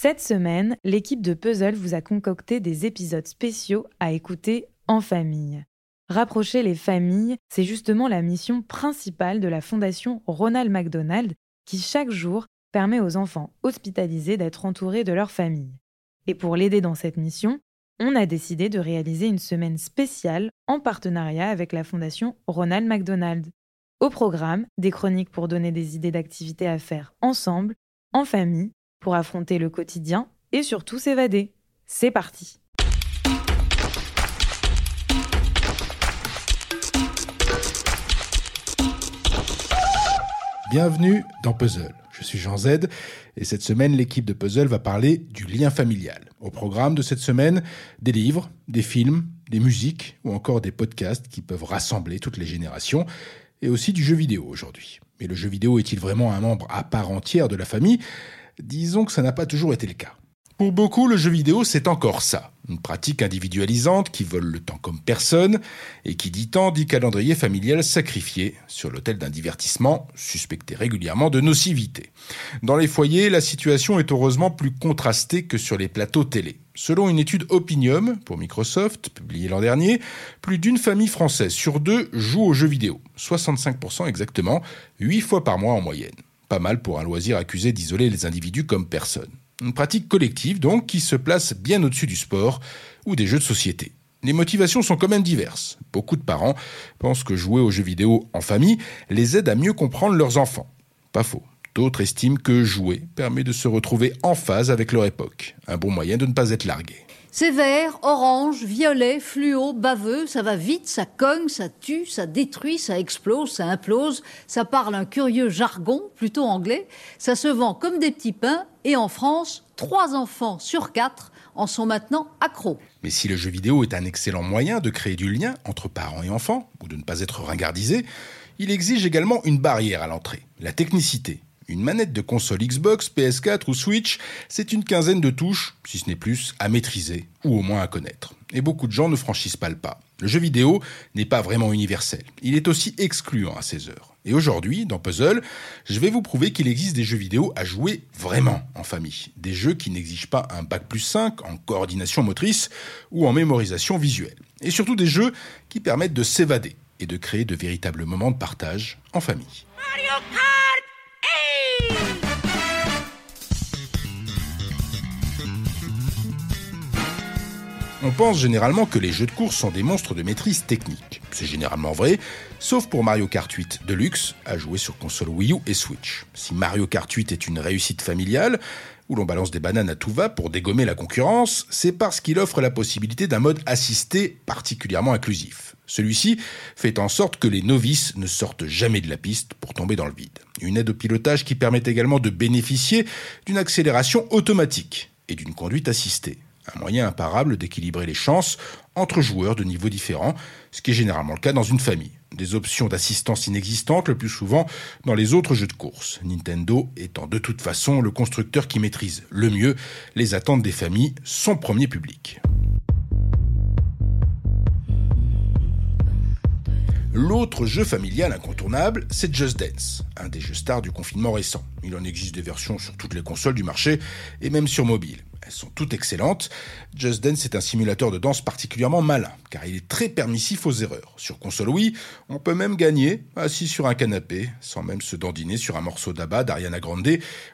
Cette semaine, l'équipe de Puzzle vous a concocté des épisodes spéciaux à écouter en famille. Rapprocher les familles, c'est justement la mission principale de la Fondation Ronald McDonald qui chaque jour permet aux enfants hospitalisés d'être entourés de leur famille. Et pour l'aider dans cette mission, on a décidé de réaliser une semaine spéciale en partenariat avec la Fondation Ronald McDonald. Au programme, des chroniques pour donner des idées d'activités à faire ensemble, en famille, pour affronter le quotidien et surtout s'évader. C'est parti Bienvenue dans Puzzle. Je suis Jean Z et cette semaine l'équipe de Puzzle va parler du lien familial. Au programme de cette semaine, des livres, des films, des musiques ou encore des podcasts qui peuvent rassembler toutes les générations et aussi du jeu vidéo aujourd'hui. Mais le jeu vidéo est-il vraiment un membre à part entière de la famille? Disons que ça n'a pas toujours été le cas. Pour beaucoup, le jeu vidéo, c'est encore ça. Une pratique individualisante qui vole le temps comme personne et qui dit temps dit calendrier familial sacrifié sur l'autel d'un divertissement suspecté régulièrement de nocivité. Dans les foyers, la situation est heureusement plus contrastée que sur les plateaux télé. Selon une étude Opinium pour Microsoft, publiée l'an dernier, plus d'une famille française sur deux joue aux jeux vidéo. 65% exactement, 8 fois par mois en moyenne. Pas mal pour un loisir accusé d'isoler les individus comme personne. Une pratique collective donc qui se place bien au-dessus du sport ou des jeux de société. Les motivations sont quand même diverses. Beaucoup de parents pensent que jouer aux jeux vidéo en famille les aide à mieux comprendre leurs enfants. Pas faux. D'autres estiment que jouer permet de se retrouver en phase avec leur époque. Un bon moyen de ne pas être largué. C'est vert, orange, violet, fluo, baveux, ça va vite, ça cogne, ça tue, ça détruit, ça explose, ça implose, ça parle un curieux jargon, plutôt anglais, ça se vend comme des petits pains, et en France, trois enfants sur quatre en sont maintenant accros. Mais si le jeu vidéo est un excellent moyen de créer du lien entre parents et enfants, ou de ne pas être ringardisé, il exige également une barrière à l'entrée, la technicité. Une manette de console Xbox, PS4 ou Switch, c'est une quinzaine de touches, si ce n'est plus, à maîtriser ou au moins à connaître. Et beaucoup de gens ne franchissent pas le pas. Le jeu vidéo n'est pas vraiment universel. Il est aussi excluant à ses heures. Et aujourd'hui, dans Puzzle, je vais vous prouver qu'il existe des jeux vidéo à jouer vraiment en famille. Des jeux qui n'exigent pas un bac plus 5 en coordination motrice ou en mémorisation visuelle. Et surtout des jeux qui permettent de s'évader et de créer de véritables moments de partage en famille. On pense généralement que les jeux de course sont des monstres de maîtrise technique. C'est généralement vrai, sauf pour Mario Kart 8 Deluxe, à jouer sur console Wii U et Switch. Si Mario Kart 8 est une réussite familiale, où l'on balance des bananes à tout va pour dégommer la concurrence, c'est parce qu'il offre la possibilité d'un mode assisté particulièrement inclusif. Celui-ci fait en sorte que les novices ne sortent jamais de la piste pour tomber dans le vide. Une aide au pilotage qui permet également de bénéficier d'une accélération automatique et d'une conduite assistée un moyen imparable d'équilibrer les chances entre joueurs de niveaux différents, ce qui est généralement le cas dans une famille. Des options d'assistance inexistantes le plus souvent dans les autres jeux de course, Nintendo étant de toute façon le constructeur qui maîtrise le mieux les attentes des familles, son premier public. L'autre jeu familial incontournable, c'est Just Dance, un des jeux stars du confinement récent. Il en existe des versions sur toutes les consoles du marché et même sur mobile. Elles sont toutes excellentes. Just Dance est un simulateur de danse particulièrement malin, car il est très permissif aux erreurs. Sur console Wii, on peut même gagner assis sur un canapé, sans même se dandiner sur un morceau d'abat d'Ariana Grande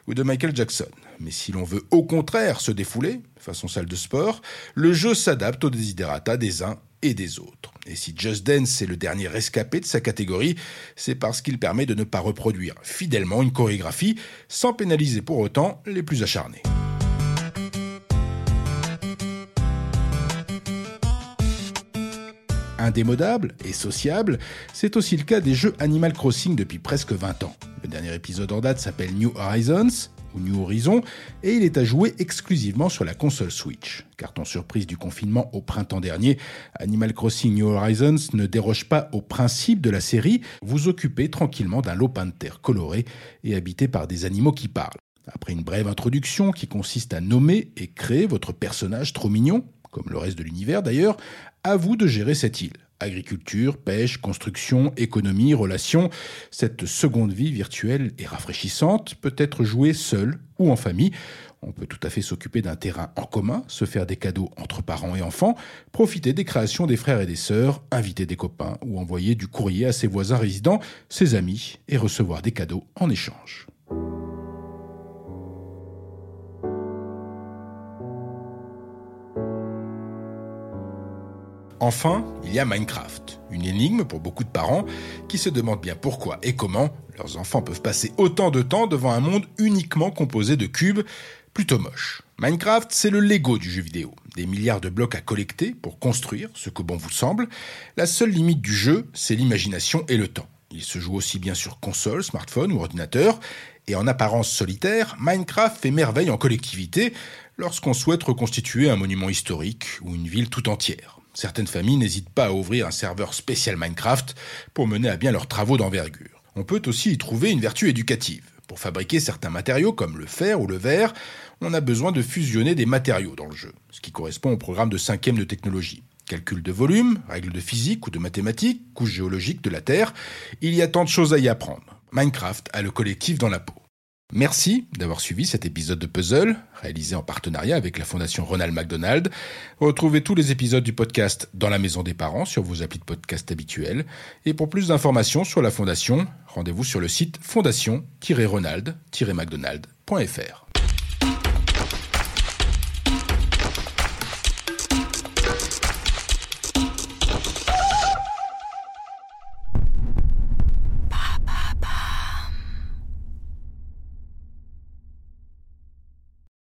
ou de Michael Jackson. Mais si l'on veut au contraire se défouler, façon salle de sport, le jeu s'adapte aux desiderata des uns et des autres. Et si Just Dance est le dernier rescapé de sa catégorie, c'est parce qu'il permet de ne pas reproduire fidèlement une chorégraphie sans pénaliser pour autant les plus acharnés. Indémodable et sociable, c'est aussi le cas des jeux Animal Crossing depuis presque 20 ans. Le dernier épisode en date s'appelle New Horizons, ou New Horizon, et il est à jouer exclusivement sur la console Switch. Carton surprise du confinement au printemps dernier, Animal Crossing New Horizons ne déroge pas au principe de la série, vous occupez tranquillement d'un lopin de terre coloré et habité par des animaux qui parlent. Après une brève introduction qui consiste à nommer et créer votre personnage trop mignon, comme le reste de l'univers d'ailleurs, à vous de gérer cette île. Agriculture, pêche, construction, économie, relations, cette seconde vie virtuelle et rafraîchissante peut être jouée seule ou en famille. On peut tout à fait s'occuper d'un terrain en commun, se faire des cadeaux entre parents et enfants, profiter des créations des frères et des sœurs, inviter des copains ou envoyer du courrier à ses voisins résidents, ses amis et recevoir des cadeaux en échange. Enfin, il y a Minecraft, une énigme pour beaucoup de parents qui se demandent bien pourquoi et comment leurs enfants peuvent passer autant de temps devant un monde uniquement composé de cubes plutôt moches. Minecraft, c'est le Lego du jeu vidéo. Des milliards de blocs à collecter pour construire ce que bon vous semble. La seule limite du jeu, c'est l'imagination et le temps. Il se joue aussi bien sur console, smartphone ou ordinateur. Et en apparence solitaire, Minecraft fait merveille en collectivité lorsqu'on souhaite reconstituer un monument historique ou une ville tout entière. Certaines familles n'hésitent pas à ouvrir un serveur spécial Minecraft pour mener à bien leurs travaux d'envergure. On peut aussi y trouver une vertu éducative. Pour fabriquer certains matériaux comme le fer ou le verre, on a besoin de fusionner des matériaux dans le jeu, ce qui correspond au programme de cinquième de technologie. Calcul de volume, règles de physique ou de mathématiques, couche géologique de la Terre, il y a tant de choses à y apprendre. Minecraft a le collectif dans la peau. Merci d'avoir suivi cet épisode de Puzzle, réalisé en partenariat avec la Fondation Ronald McDonald. Retrouvez tous les épisodes du podcast dans la maison des parents sur vos applis de podcast habituels. Et pour plus d'informations sur la Fondation, rendez-vous sur le site fondation-ronald-mcdonald.fr.